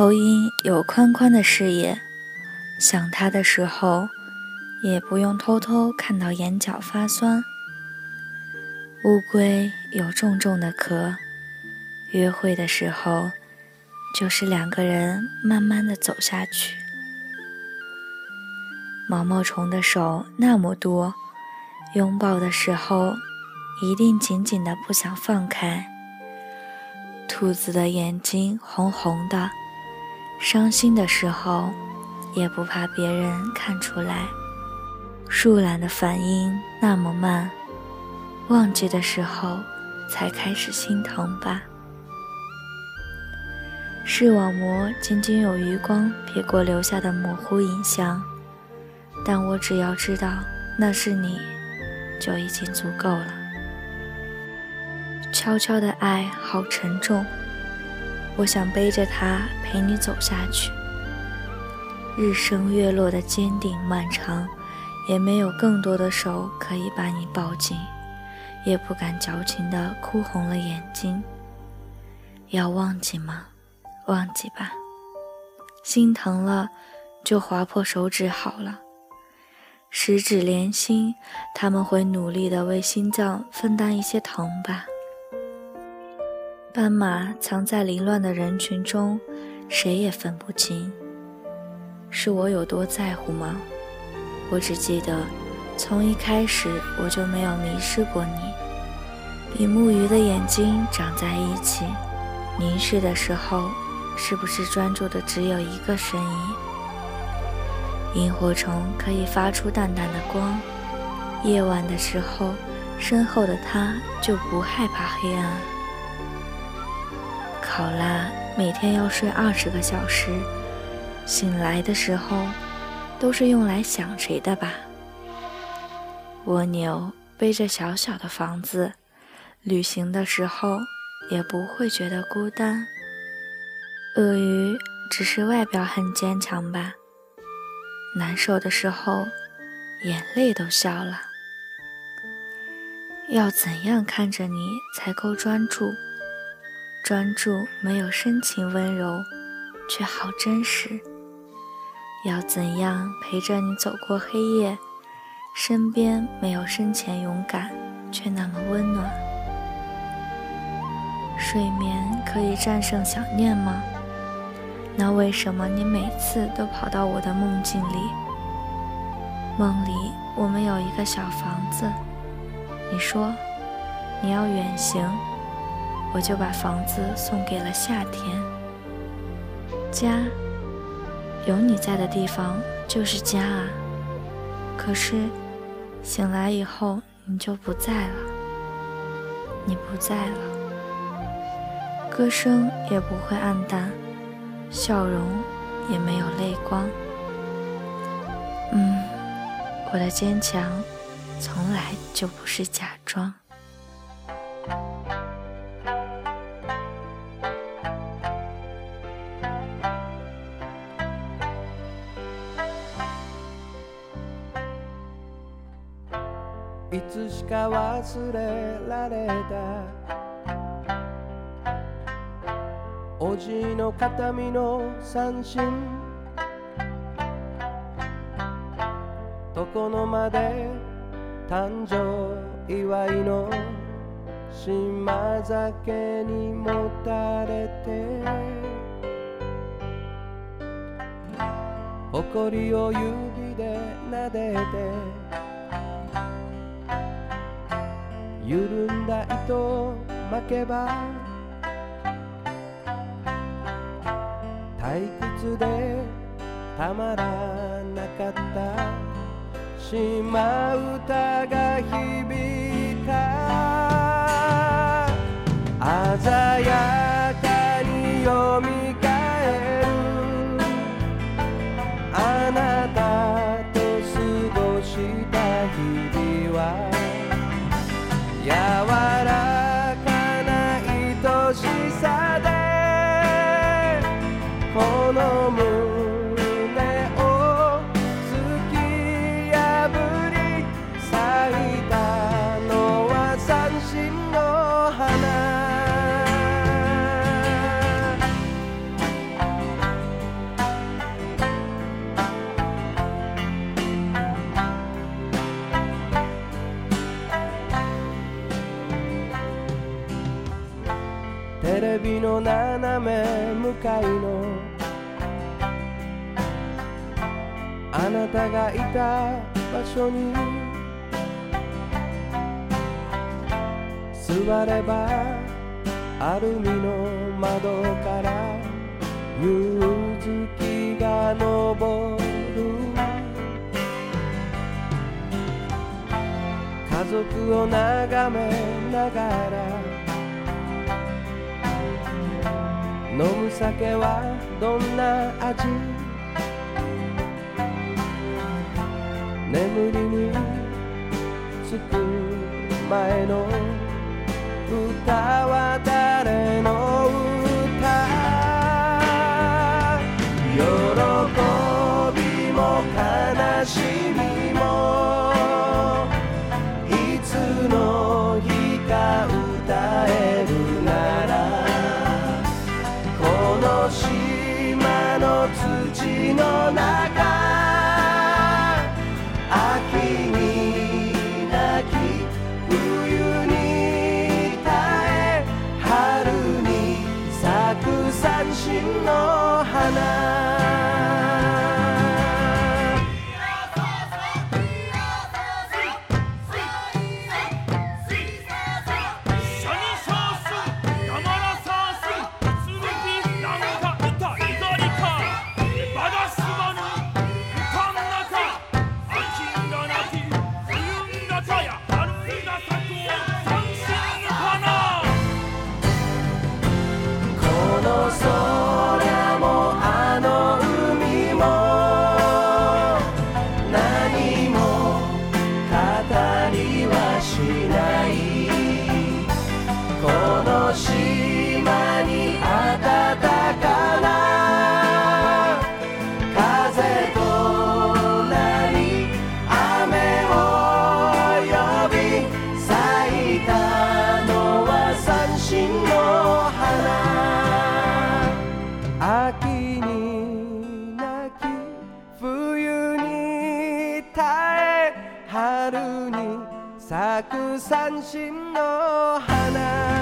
头鹰有宽宽的视野，想它的时候也不用偷偷看到眼角发酸。乌龟有重重的壳，约会的时候就是两个人慢慢的走下去。毛毛虫的手那么多，拥抱的时候一定紧紧的不想放开。兔子的眼睛红红的。伤心的时候，也不怕别人看出来。树懒的反应那么慢，忘记的时候才开始心疼吧。视网膜仅仅有余光瞥过留下的模糊影像，但我只要知道那是你，就已经足够了。悄悄的爱，好沉重。我想背着它陪你走下去，日升月落的坚定漫长，也没有更多的手可以把你抱紧，也不敢矫情的哭红了眼睛。要忘记吗？忘记吧。心疼了，就划破手指好了。十指连心，他们会努力的为心脏分担一些疼吧。斑马藏在凌乱的人群中，谁也分不清。是我有多在乎吗？我只记得，从一开始我就没有迷失过你。比目鱼的眼睛长在一起，凝视的时候，是不是专注的只有一个身影？萤火虫可以发出淡淡的光，夜晚的时候，身后的它就不害怕黑暗。好啦，每天要睡二十个小时，醒来的时候都是用来想谁的吧？蜗牛背着小小的房子，旅行的时候也不会觉得孤单。鳄鱼只是外表很坚强吧？难受的时候，眼泪都笑了。要怎样看着你才够专注？专注没有深情温柔，却好真实。要怎样陪着你走过黑夜？身边没有深浅勇敢，却那么温暖。睡眠可以战胜想念吗？那为什么你每次都跑到我的梦境里？梦里我们有一个小房子。你说你要远行。我就把房子送给了夏天。家，有你在的地方就是家啊。可是，醒来以后你就不在了，你不在了。歌声也不会黯淡，笑容也没有泪光。嗯，我的坚强，从来就不是假装。いつしか忘れられたおじいの形見の三振床の間で誕生祝いの島酒にもたれて誇りを指で撫でて緩んだ糸巻けば退屈でたまらなかった島唄が響いた鮮やかレビの斜め向かいのあなたがいた場所に座ればアルミの窓から夕月が昇る家族を眺めながら飲む酒はどんな味眠りにつく前の歌は秋に泣き冬に耐え春に咲く三振の花春に咲く三振の花